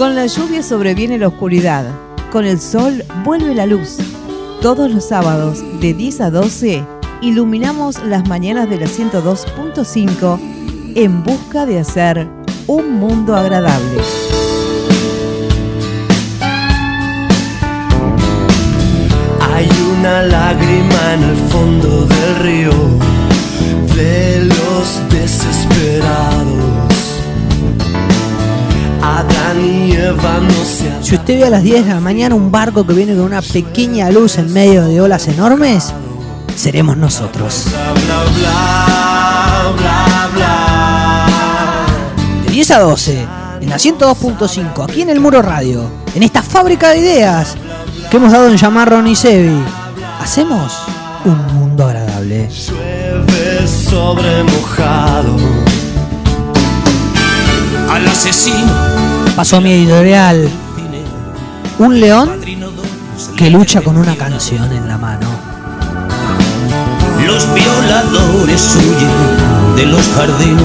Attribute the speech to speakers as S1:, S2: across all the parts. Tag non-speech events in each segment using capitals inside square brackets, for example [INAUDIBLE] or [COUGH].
S1: Con la lluvia sobreviene la oscuridad. Con el sol vuelve la luz. Todos los sábados de 10 a 12 iluminamos las mañanas de la 102.5 en busca de hacer un mundo agradable.
S2: Hay una lágrima en el fondo del río de los desesperados.
S3: Si usted ve a las 10 de la mañana un barco que viene con una pequeña luz en medio de olas enormes, seremos nosotros.
S2: bla bla bla bla.
S3: De 10 a 12, en la 102.5, aquí en el Muro Radio, en esta fábrica de ideas que hemos dado en llamar Ron y Sebi, hacemos un mundo agradable.
S2: Llueve sobre mojado.
S4: Al asesino
S3: Pasó mi editorial. Un león que lucha con una canción en la mano.
S4: Los violadores huyen de los jardines.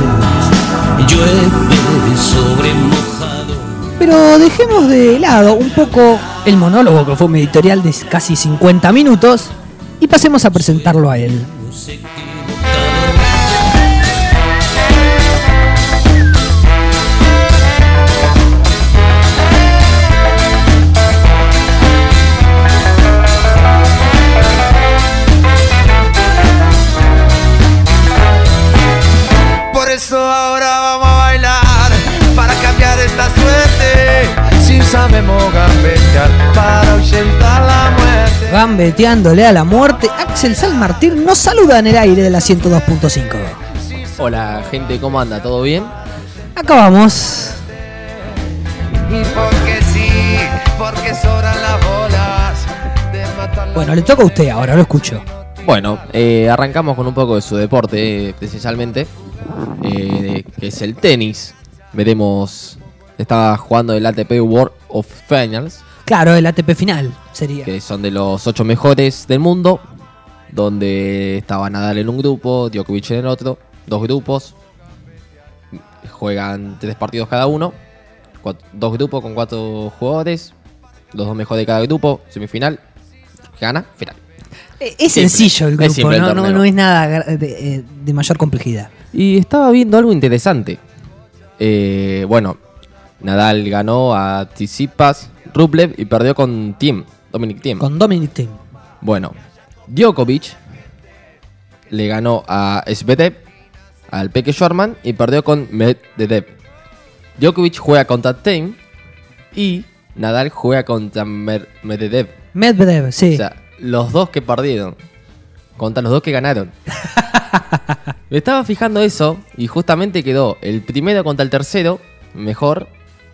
S4: Llueve sobre mojado.
S3: Pero dejemos de lado un poco el monólogo que fue mi editorial de casi 50 minutos y pasemos a presentarlo a él.
S2: Ahora vamos a bailar para cambiar esta suerte. Si sabemos gambetear para ahuyentar la muerte.
S3: Gambeteándole a la muerte, Axel San Martín nos saluda en el aire de la 102.5.
S5: Hola gente, ¿cómo anda? ¿Todo bien?
S3: Acá vamos.
S2: Y porque sí, porque sobran las bolas de matar la
S3: Bueno, le toca a usted ahora, lo escucho.
S5: Bueno, eh, arrancamos con un poco de su deporte, eh, esencialmente, eh, que es el tenis. Veremos, estaba jugando el ATP World of Finals,
S3: Claro, el ATP final sería.
S5: que son de los ocho mejores del mundo, donde estaba Nadal en un grupo, Djokovic en el otro, dos grupos, juegan tres partidos cada uno, dos grupos con cuatro jugadores, los dos mejores de cada grupo, semifinal, gana, final.
S3: Eh, Es
S5: Simple.
S3: sencillo el
S5: Es
S3: grupo,
S5: el
S3: no, es nada de, eh, de mayor complejidad.
S5: Y estaba viendo algo interesante. Eh, bueno, Nadal ganó a Tsitsipas, Rublev y perdió con Thiem, Dominic Thiem.
S3: Con Dominic Thiem.
S5: Bueno, Djokovic le ganó a Svedev, al Peque Shorman y perdió con Medvedev. Djokovic juega contra Thiem y Nadal juega contra Mer- Medvedev.
S3: Medvedev, sí.
S5: O sea, los dos que perdieron contra los dos que ganaron. [LAUGHS] Me estaba fijando eso y justamente quedó el primero contra el tercero mejor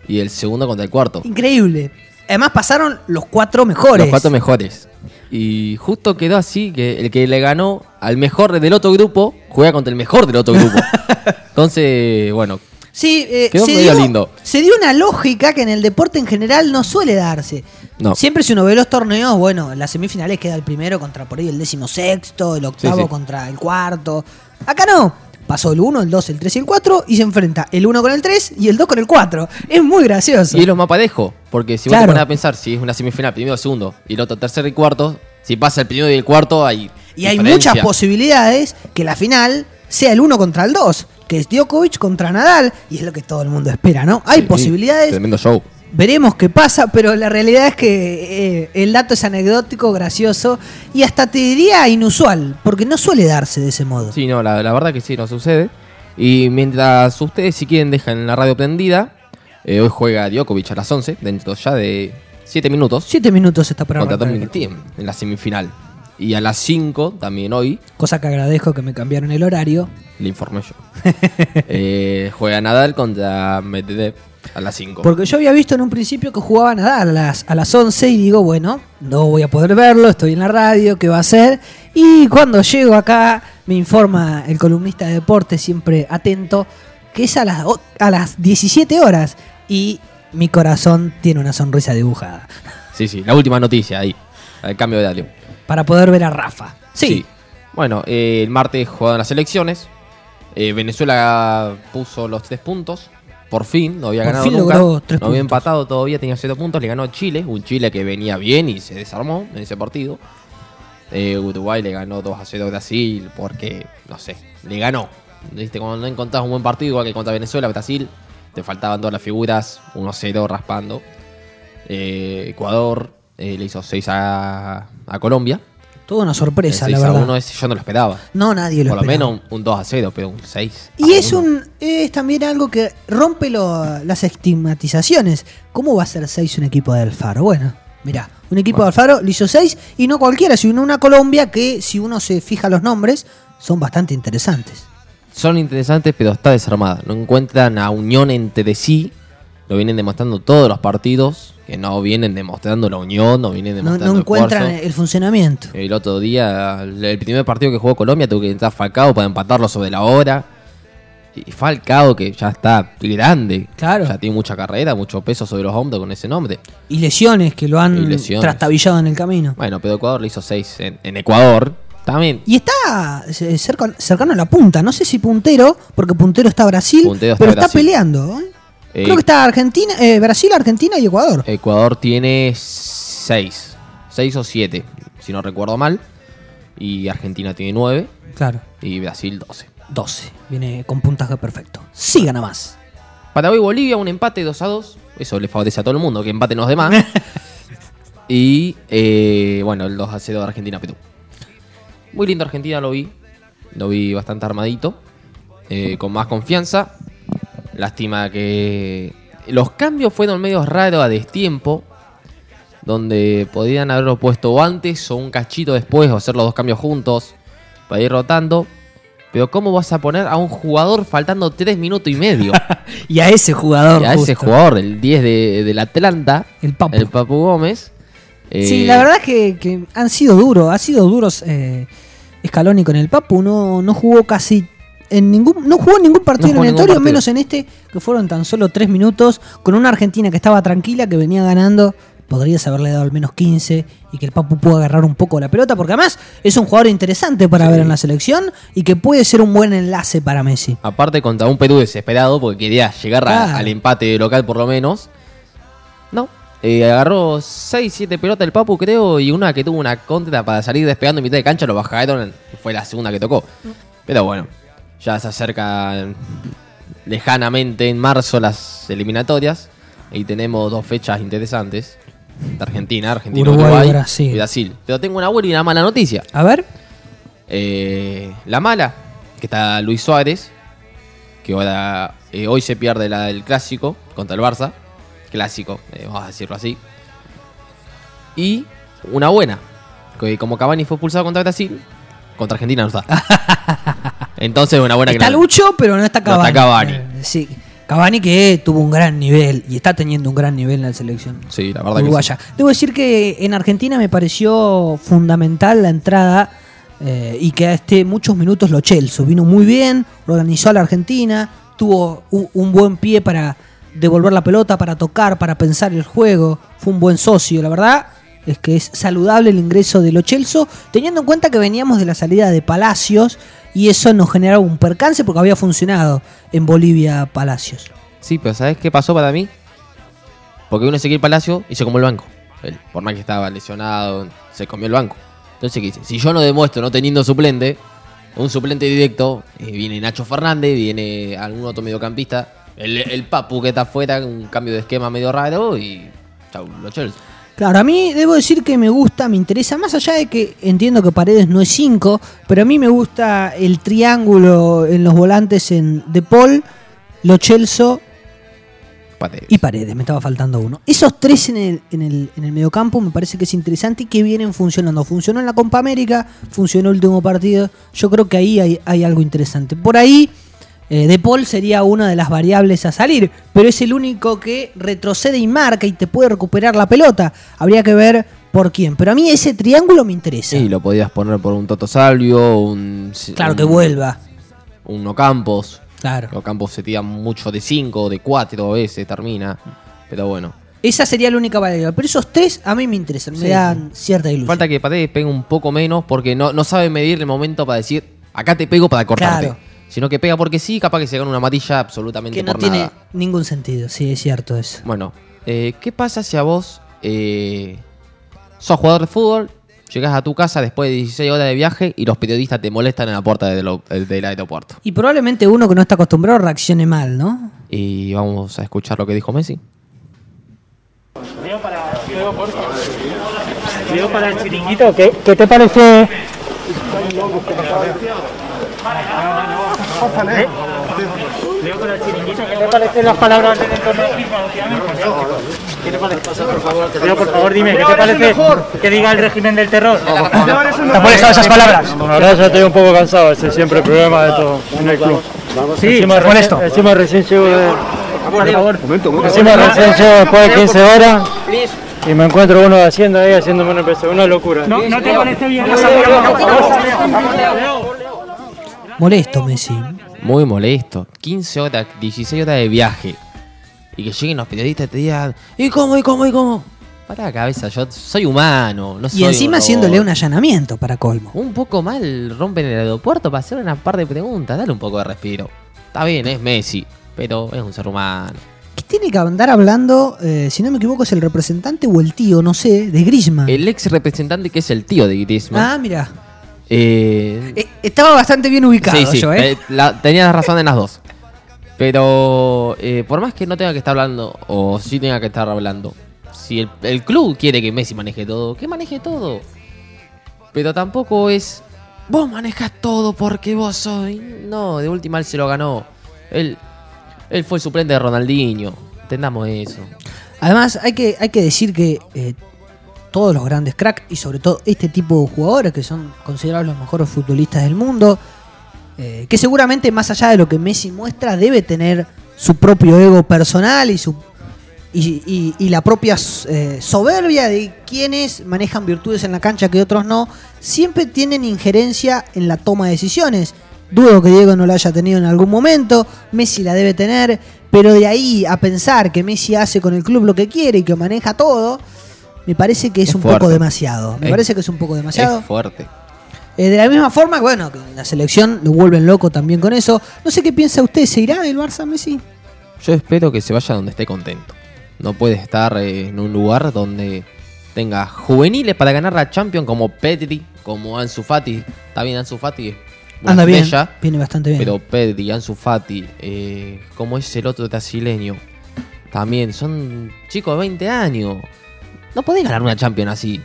S5: y el segundo contra el cuarto.
S3: Increíble. Además pasaron los cuatro mejores.
S5: Los cuatro mejores. Y justo quedó así que el que le ganó al mejor del otro grupo juega contra el mejor del otro grupo. [LAUGHS] Entonces, bueno,
S3: Sí, eh,
S5: Quedó
S3: se,
S5: medio
S3: dio,
S5: lindo.
S3: se dio una lógica que en el deporte en general no suele darse.
S5: No.
S3: Siempre si uno ve los torneos, bueno, en las semifinales queda el primero contra por ahí el décimo sexto, el octavo
S5: Sí, sí.
S3: contra el cuarto. Acá no. Pasó el 1, el 2, el 3 y el 4 y se enfrenta el 1 con el 3 y el 2 con el 4. Es muy gracioso.
S5: y es lo más parejo, porque si vos
S3: Claro.
S5: te pones a pensar si es una semifinal, primero, segundo, y el otro tercero y cuarto, si pasa el primero y el cuarto, hay
S3: Y hay muchas posibilidades que la final sea el 1 contra el 2, que es Djokovic contra Nadal, y es lo que todo el mundo espera, ¿no? Hay
S5: Sí,
S3: posibilidades,
S5: Tremendo show.
S3: veremos qué pasa, pero la realidad es que eh, el dato es anecdótico, gracioso y hasta te diría inusual, porque no suele darse de ese modo.
S5: Sí, no, la, la verdad que sí, no sucede. Y mientras ustedes, si quieren, dejan la radio prendida, eh, hoy juega Djokovic a las 11, dentro ya de 7 minutos,
S3: Siete minutos está por
S5: contra Dominic. Thiem en la semifinal. Y a las 5, también hoy,
S3: Cosa que agradezco que me cambiaron el horario.
S5: le informé yo, [LAUGHS] eh, juega Nadal contra Medvedev a las 5.
S3: Porque yo había visto en un principio que jugaba Nadal a las, a las 11 y digo, bueno, no voy a poder verlo, estoy en la radio, ¿qué va a hacer? Y cuando llego acá me informa el columnista de deporte, siempre atento, que es a las, a las 17 horas y mi corazón tiene una sonrisa dibujada
S5: Sí, sí, la última noticia ahí, el cambio de horario.
S3: Para poder ver a Rafa. Sí,
S5: Bueno, eh, el martes jugaron las elecciones. Eh, Venezuela puso los tres puntos por fin, no había
S3: Por
S5: ganado nunca, no había
S3: puntos.
S5: empatado todavía, tenía 7 puntos, le ganó a Chile, un Chile que venía bien y se desarmó en ese partido. Eh, Uruguay le ganó 2 a 0 a Brasil porque, no sé, le ganó. ¿Viste? Cuando no encontrás un buen partido, igual que contra Venezuela, Brasil, te faltaban todas las figuras, 1-0 raspando. Eh, Ecuador eh, le hizo 6 a, a Colombia.
S3: Toda una sorpresa,
S5: El
S3: la
S5: 6 a
S3: verdad.
S5: 1 ese yo no lo esperaba.
S3: No, nadie lo
S5: Por lo
S3: esperaba.
S5: menos un, un 2 a 0, pero un 6.
S3: Y es un es también algo que rompe lo- las estigmatizaciones. ¿Cómo va a ser 6 un equipo de Alfaro? Bueno, mirá, un equipo de Alfaro le hizo 6 y no cualquiera, sino una Colombia que, si uno se fija los nombres, son bastante interesantes.
S5: Son interesantes, pero está desarmada. No encuentran a unión entre sí. Lo vienen demostrando todos los partidos. Que no vienen demostrando la unión, no vienen
S3: No,
S5: demostrando
S3: no encuentran
S5: esfuerzo.
S3: el funcionamiento.
S5: El otro día, el primer partido que jugó Colombia, tuvo que entrar Falcao para empatarlo sobre la hora. Y Falcao, que ya está grande.
S3: Claro.
S5: Ya tiene mucha carrera, mucho peso sobre los hombros con ese nombre.
S3: Y lesiones que lo han trastabillado en el camino.
S5: Bueno, pero Ecuador le hizo 6 en, en Ecuador. También.
S3: Y está eh, cerca- cercano a la punta. No sé si puntero, porque puntero está Brasil,
S5: Puntero está
S3: pero está peleando. ¿eh?
S5: Eh,
S3: Creo que está Argentina, eh, Brasil, Argentina y Ecuador.
S5: Ecuador tiene 6. 6 o 7, si no recuerdo mal. Y Argentina tiene 9.
S3: Claro.
S5: Y Brasil 12.
S3: 12. Viene con puntaje perfecto. Siga nada más.
S5: Paraguay y Bolivia, un empate 2 a 2. Eso le favorece a todo el mundo, que empaten los demás. [LAUGHS] y eh, bueno, el 2 a 0 de Argentina Perú. Muy lindo Argentina, lo vi. Lo vi bastante armadito. eh, con más confianza. Lástima que los cambios fueron medio raros a destiempo. Donde podían haberlo puesto antes o un cachito después o hacer los dos cambios juntos para ir rotando. Pero ¿cómo vas a poner a un jugador faltando 3 minutos y medio? [LAUGHS]
S3: Y a ese jugador.
S5: Y a ese jugador, el 10 de, del Atlanta,
S3: El Papu.
S5: el Papu Gómez. eh,
S3: Sí, la verdad es que, que han sido duros. Ha sido duros eh, Scaloni con el Papu. No, no jugó casi. En ningún, no jugó en ningún partido
S5: No ningún
S3: eliminatorio,
S5: partido.
S3: menos en este, que fueron tan solo 3 minutos, con una Argentina que estaba tranquila, que venía ganando. Podrías haberle dado al menos 15 y que el Papu pueda agarrar un poco la pelota, porque además es un jugador interesante para ver en la selección y que puede ser un buen enlace para Messi.
S5: Aparte contra un Perú desesperado porque quería llegar a- al empate local por lo menos. No. eh, agarró 6, 7 pelotas el Papu creo y una que tuvo una contra para salir despegando en mitad de cancha lo bajaron. Fue la segunda que tocó. Pero bueno, ya se acerca lejanamente en marzo las eliminatorias. Y tenemos dos fechas interesantes. De Argentina, Argentina,
S3: Uruguay,
S5: Uruguay,
S3: Brasil.
S5: y Brasil. Pero tengo una buena y una mala noticia.
S3: A ver,
S5: Eh, la mala, que está Luis Suárez, que ahora, eh, hoy se pierde la del clásico contra el Barça. Clásico, eh, vamos a decirlo así. Y una buena, que como Cavani fue expulsado contra Brasil, contra Argentina no está. [LAUGHS] Entonces una buena
S3: está
S5: no-
S3: Lucho, pero no está
S5: No está
S3: Cavani.
S5: Cavani.
S3: Eh, sí, Cavani que tuvo un gran nivel y está teniendo un gran nivel en la selección.
S5: Sí, la verdad que
S3: uruguaya. Debo decir que en Argentina me pareció fundamental la entrada eh, y que a este muchos minutos lo Chelsea. Vino muy bien, organizó a la Argentina, tuvo un, un buen pie para devolver la pelota, para tocar, para pensar el juego. Fue un buen socio, la verdad. Es que es saludable el ingreso de Lo Celso, teniendo en cuenta que veníamos de la salida de Palacios y eso nos generaba un percance porque había funcionado en Bolivia Palacios.
S5: Sí, pero ¿sabes qué pasó para mí? Porque uno Ezequiel Palacio y se comió el banco. Él, por más que estaba lesionado, se comió el banco. Entonces, ¿qué? Si yo no demuestro no teniendo suplente, un suplente directo, eh, viene Nacho Fernández, viene algún otro mediocampista, el, Papu que está afuera, un cambio de esquema medio raro y chau, los Chelsea.
S3: Claro, a mí debo decir que me gusta, me interesa, más allá de que entiendo que Paredes no es 5, pero a mí me gusta el triángulo en los volantes en De Paul, Lo Celso
S5: Paredes.
S3: y Paredes, me estaba faltando uno. Esos tres en el, en, el, en el mediocampo me parece que es interesante y que vienen funcionando. Funcionó en la Copa América, funcionó el último partido, yo creo que ahí hay, hay algo interesante. Por ahí, eh, De Paul sería una de las variables a salir, pero es el único que retrocede y marca y te puede recuperar la pelota. Habría que ver por quién. Pero a mí ese triángulo me interesa.
S5: Sí, lo podías poner por un Toto Salvio, un...
S3: claro,
S5: un-
S3: que vuelva.
S5: Un Ocampos.
S3: Claro.
S5: Ocampos se tira mucho de 5, de 4 a veces termina. Pero bueno.
S3: Esa sería la única variable. Pero esos tres a mí me interesan, me
S5: Sí,
S3: dan cierta ilusión.
S5: Falta que Paredes pegue un poco menos porque no, no sabe medir el momento para decir, acá te pego para cortarte.
S3: Claro.
S5: Sino que pega porque sí, capaz que se gana una amarilla absolutamente
S3: Que no
S5: por
S3: tiene
S5: nada.
S3: ningún sentido, sí, es cierto eso.
S5: Bueno, eh, ¿qué pasa si a vos eh, sos jugador de fútbol, llegás a tu casa después de 16 horas de viaje y los periodistas te molestan en la puerta del, del aeropuerto?
S3: Y probablemente uno que no está acostumbrado reaccione mal, ¿no?
S5: Y vamos a escuchar lo que dijo Messi.
S6: Digo para el chiringuito, ¿qué, qué te parece? El chiringuito, ¿qué te parecen las palabras del entorno? ¿Qué te parece? Digo, por favor, dime, ¿qué te parece que diga el régimen del terror? ¿Te han molestado esas palabras?
S7: La verdad ya estoy un poco cansado, ese es siempre el problema de todo en el club.
S6: Sí,
S7: encima,
S6: ¿te molesto?
S7: Encima recién llego de,
S6: Por favor.
S7: encima recién llego después de 15 horas y me encuentro uno de Hacienda ahí haciéndome una PC, una locura.
S6: ¿No, ¿No te parece bien?
S3: Molesto Messi.
S5: Muy molesto. 15 horas, 16 horas de viaje. Y que lleguen los periodistas y te digan, ¿y cómo, y cómo, y cómo? Para la cabeza, yo soy humano, no soy
S3: Y encima
S5: un
S3: haciéndole un allanamiento para colmo.
S5: Un poco mal rompen el aeropuerto para hacer una par de preguntas. Dale un poco de respiro. Está bien, es Messi, pero es un ser humano.
S3: ¿Qué tiene que andar hablando, eh, si no me equivoco, es el representante o el tío, no sé, de Grisman?
S5: El ex representante que es el tío de Griezmann.
S3: Ah, mira.
S5: Eh,
S3: Eh, estaba bastante bien ubicado
S5: sí, sí,
S3: yo, ¿eh?
S5: eh, la- tenías razón en las dos. Pero eh, por más que no tenga que estar hablando, o sí tenga que estar hablando, si el, el club quiere que Messi maneje todo, que maneje todo. Pero tampoco es, vos manejas todo porque vos soy. No, de última él se lo ganó. Él, él fue el suplente de Ronaldinho. Entendamos eso.
S3: Además, hay que, hay que decir que eh, todos los grandes cracks y sobre todo este tipo de jugadores que son considerados los mejores futbolistas del mundo, eh, que seguramente más allá de lo que Messi muestra, debe tener su propio ego personal y su y, la propia eh, soberbia de quienes manejan virtudes en la cancha que otros no, siempre tienen injerencia en la toma de decisiones. Dudo que Diego no la haya tenido en algún momento, Messi la debe tener, pero de ahí a pensar que Messi hace con el club lo que quiere y que maneja todo, me parece que es,
S5: Es
S3: un
S5: fuerte.
S3: poco demasiado. Me
S5: Es-
S3: parece que es un poco demasiado.
S5: Es fuerte.
S3: Eh, de la misma forma, bueno, la selección lo vuelven loco también con eso. No sé qué piensa usted, ¿se irá del Barça Messi?
S5: Yo espero que se vaya donde esté contento. No puede estar eh, en un lugar donde tenga juveniles para ganar la Champions como Pedri, como Ansu Fati. Está bien Ansu Fati, es una
S3: Anda bien, viene bastante bien.
S5: pero Pedri, Ansu Fati, eh, como es el otro brasileño, también son chicos de 20 años. No podés ganar una Champions así.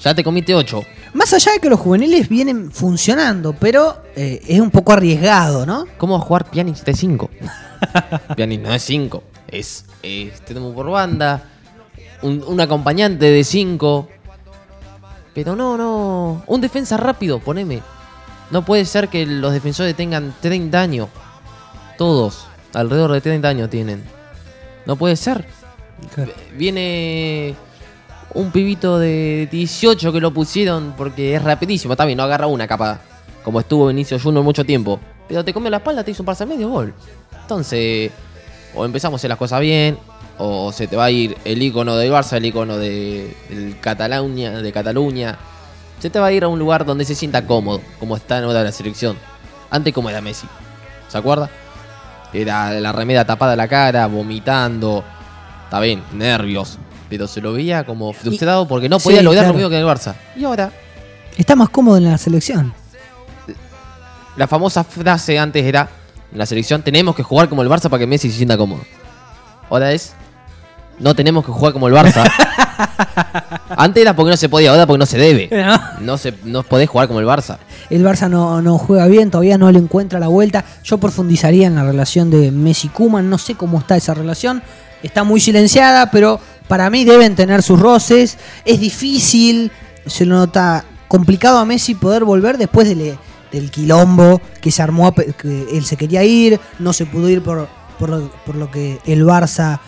S5: Ya te comiste 8.
S3: Más allá de que los juveniles vienen funcionando, pero eh, es un poco arriesgado, ¿no?
S5: ¿Cómo va a jugar Pjanic de 5? [LAUGHS] Pjanic no es 5, es extremo por banda, un, un acompañante de 5. Pero no, no. Un defensa rápido, poneme. No puede ser que los defensores tengan 30 años. Todos, alrededor de 30 años tienen. No puede ser. Viene un pibito de 18 que lo pusieron porque es rapidísimo. Está bien, no agarra una capa. Como estuvo Vinicio Junior mucho tiempo. Pero te come la espalda, te hizo un pase medio gol. Entonces, o empezamos a hacer las cosas bien, o se te va a ir el icono del Barça, el icono de, Cataluña, de Cataluña. Se te va a ir a un lugar donde se sienta cómodo, como está en la selección. Antes como era Messi. ¿Se acuerda? Era la remeda tapada la cara, vomitando. Está bien, nervios. Pero se lo veía como frustrado porque no podía
S3: Sí,
S5: lograr
S3: claro.
S5: lo mismo que en el Barça. Y ahora,
S3: Está más cómodo en la selección.
S5: la famosa frase antes era, en la selección tenemos que jugar como el Barça para que Messi se sienta cómodo. Ahora es, no tenemos que jugar como el Barça. [LAUGHS] antes era porque no se podía, ahora porque no se debe. No, se, no podés jugar como el Barça.
S3: El Barça no, no juega bien, todavía no le encuentra la vuelta. Yo profundizaría en la relación de Messi-Kuman, no sé cómo está esa relación. Está muy silenciada, pero para mí deben tener sus roces. Es difícil, se lo nota complicado a Messi poder volver después del, quilombo que se armó, que él se quería ir, no se pudo ir por, por, lo, por lo que el Barça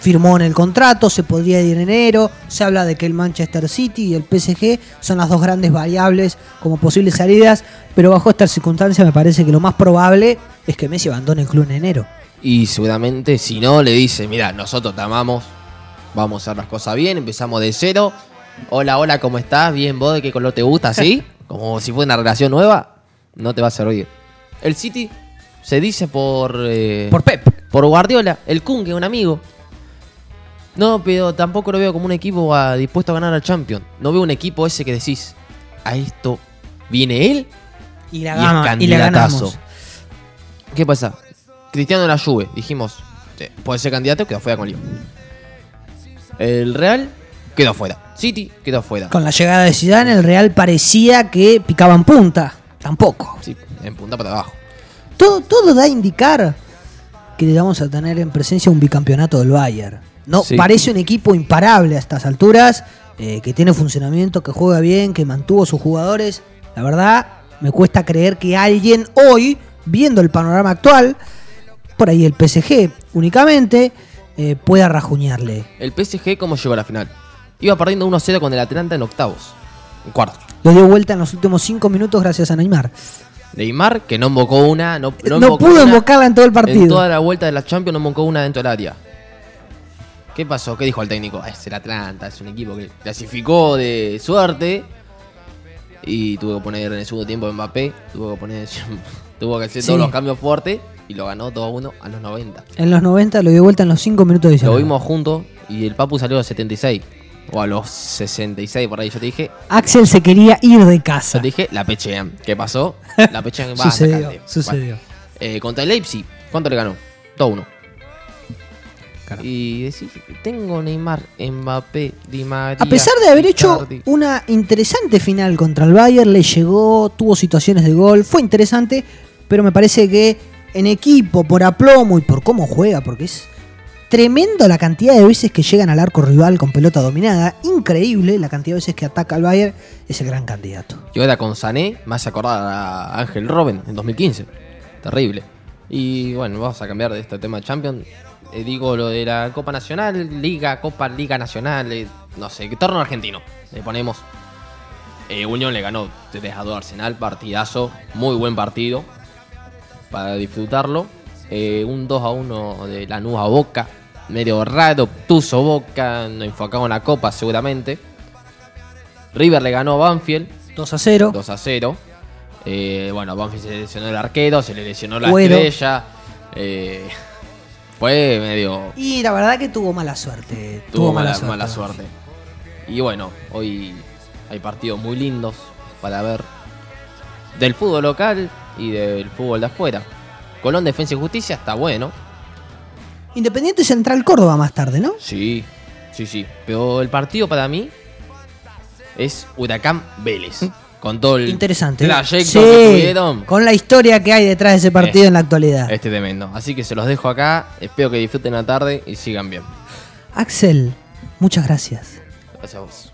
S3: firmó en el contrato, se podría ir en enero, se habla de que el Manchester City y el PSG son las dos grandes variables como posibles salidas, pero bajo estas circunstancias me parece que lo más probable es que Messi abandone el club en enero.
S5: Y seguramente si no le dice, mira, nosotros te amamos, vamos a hacer las cosas bien, empezamos de cero. Hola, hola, ¿cómo estás? Bien, vos, ¿de qué color te gusta? ¿Sí? [LAUGHS] Como si fuera una relación nueva, no te va a servir. El City se dice por. eh,
S3: Por Pep.
S5: por Guardiola, el Kun, que es un amigo. No, pero tampoco lo veo como un equipo ah, dispuesto a ganar al Champions. No veo un equipo ese que decís, a esto viene él
S3: Y la,
S5: y es
S3: gama, y la
S5: candidatazo.
S3: ganamos.
S5: ¿Qué pasa? Cristiano la Juve, dijimos, puede ser candidato, quedó fuera con Lyon. El Real quedó fuera. City quedó fuera.
S3: Con la llegada de Zidane, el Real parecía que picaba en punta. Tampoco.
S5: Sí, en punta para abajo.
S3: Todo, todo da a indicar que vamos a tener en presencia un bicampeonato del Bayern. No,
S5: Sí.
S3: parece un equipo imparable a estas alturas, eh, que tiene funcionamiento, que juega bien, que mantuvo sus jugadores. La verdad, me cuesta creer que alguien hoy, viendo el panorama actual, por ahí el PSG únicamente, eh, pueda rajuñarle.
S5: El PSG, ¿cómo llegó a la final? Iba perdiendo 1-0 con el Atlanta en octavos. En cuartos.
S3: Lo dio vuelta en los últimos cinco minutos gracias a Neymar.
S5: Neymar, que no invocó una, no,
S3: No,
S5: invocó
S3: pudo
S5: una
S3: invocarla en todo el partido.
S5: En toda la vuelta de la Champions no invocó una dentro del área. ¿Qué pasó? ¿Qué dijo el técnico? "Ah, Es el Atlanta, es un equipo que clasificó de suerte. Y tuvo que poner en el segundo tiempo Mbappé. Tuvo que poner. [LAUGHS] tuvo que hacer
S3: Sí.
S5: todos los cambios fuertes. Y lo ganó 2-1 a los 90.
S3: En los 90 lo dio vuelta en los cinco minutos de
S5: Lo vimos juntos y el Papu salió a los 76. O a los 66 por ahí. Yo te dije,
S3: Axel se quería ir de
S5: yo
S3: casa.
S5: te dije, la pechean. ¿Qué pasó? La pechean va
S3: Sucedió,
S5: sacate.
S3: sucedió.
S5: Bueno, eh, contra el Leipzig, ¿cuánto le ganó? 2-1.
S3: Caramba.
S5: Y decís, tengo Neymar, Mbappé, Di María.
S3: A pesar de haber hecho una interesante final contra el Bayern, le llegó, tuvo situaciones de gol, fue interesante, pero me parece que en equipo, por aplomo y por cómo juega, porque es tremendo la cantidad de veces que llegan al arco rival con pelota dominada, increíble la cantidad de veces que ataca al Bayern, es el gran candidato.
S5: Y ahora con Sané, hace acordar a Ángel Robben en 2015. Terrible. Y bueno, vamos a cambiar de este tema de Champions. Eh, digo lo de la Copa Nacional, Liga, Copa, Liga Nacional, eh, no sé, torneo argentino. Le ponemos. Eh, Unión le ganó 3 a 2 a Arsenal, partidazo, muy buen partido para disfrutarlo. Eh, un 2 a 1 de Lanús a Boca, medio raro, obtuso Boca, no enfocado en la Copa seguramente. River le ganó a Banfield,
S3: 2 a 0.
S5: 2 a 0. Eh, bueno, Banfield se le lesionó el arquero, se le lesionó la estrella. Eh, [LAUGHS] fue medio.
S3: Y la verdad que tuvo mala suerte.
S5: Tuvo mala, mala suerte. Y bueno, hoy hay partidos muy lindos para ver del fútbol local y del fútbol de afuera. Colón Defensa y Justicia está bueno.
S3: Independiente Central Córdoba más tarde, ¿no?
S5: Sí, sí, sí. Pero el partido para mí es Huracán Vélez. Con todo el
S3: Interesante.
S5: trayecto
S3: Sí,
S5: que tuvieron.
S3: con la historia que hay detrás de ese partido
S5: Eh,
S3: en la actualidad.
S5: Este tremendo. Así que se los dejo acá. Espero que disfruten la tarde y sigan bien.
S3: Axel, muchas gracias.
S5: Gracias a vos.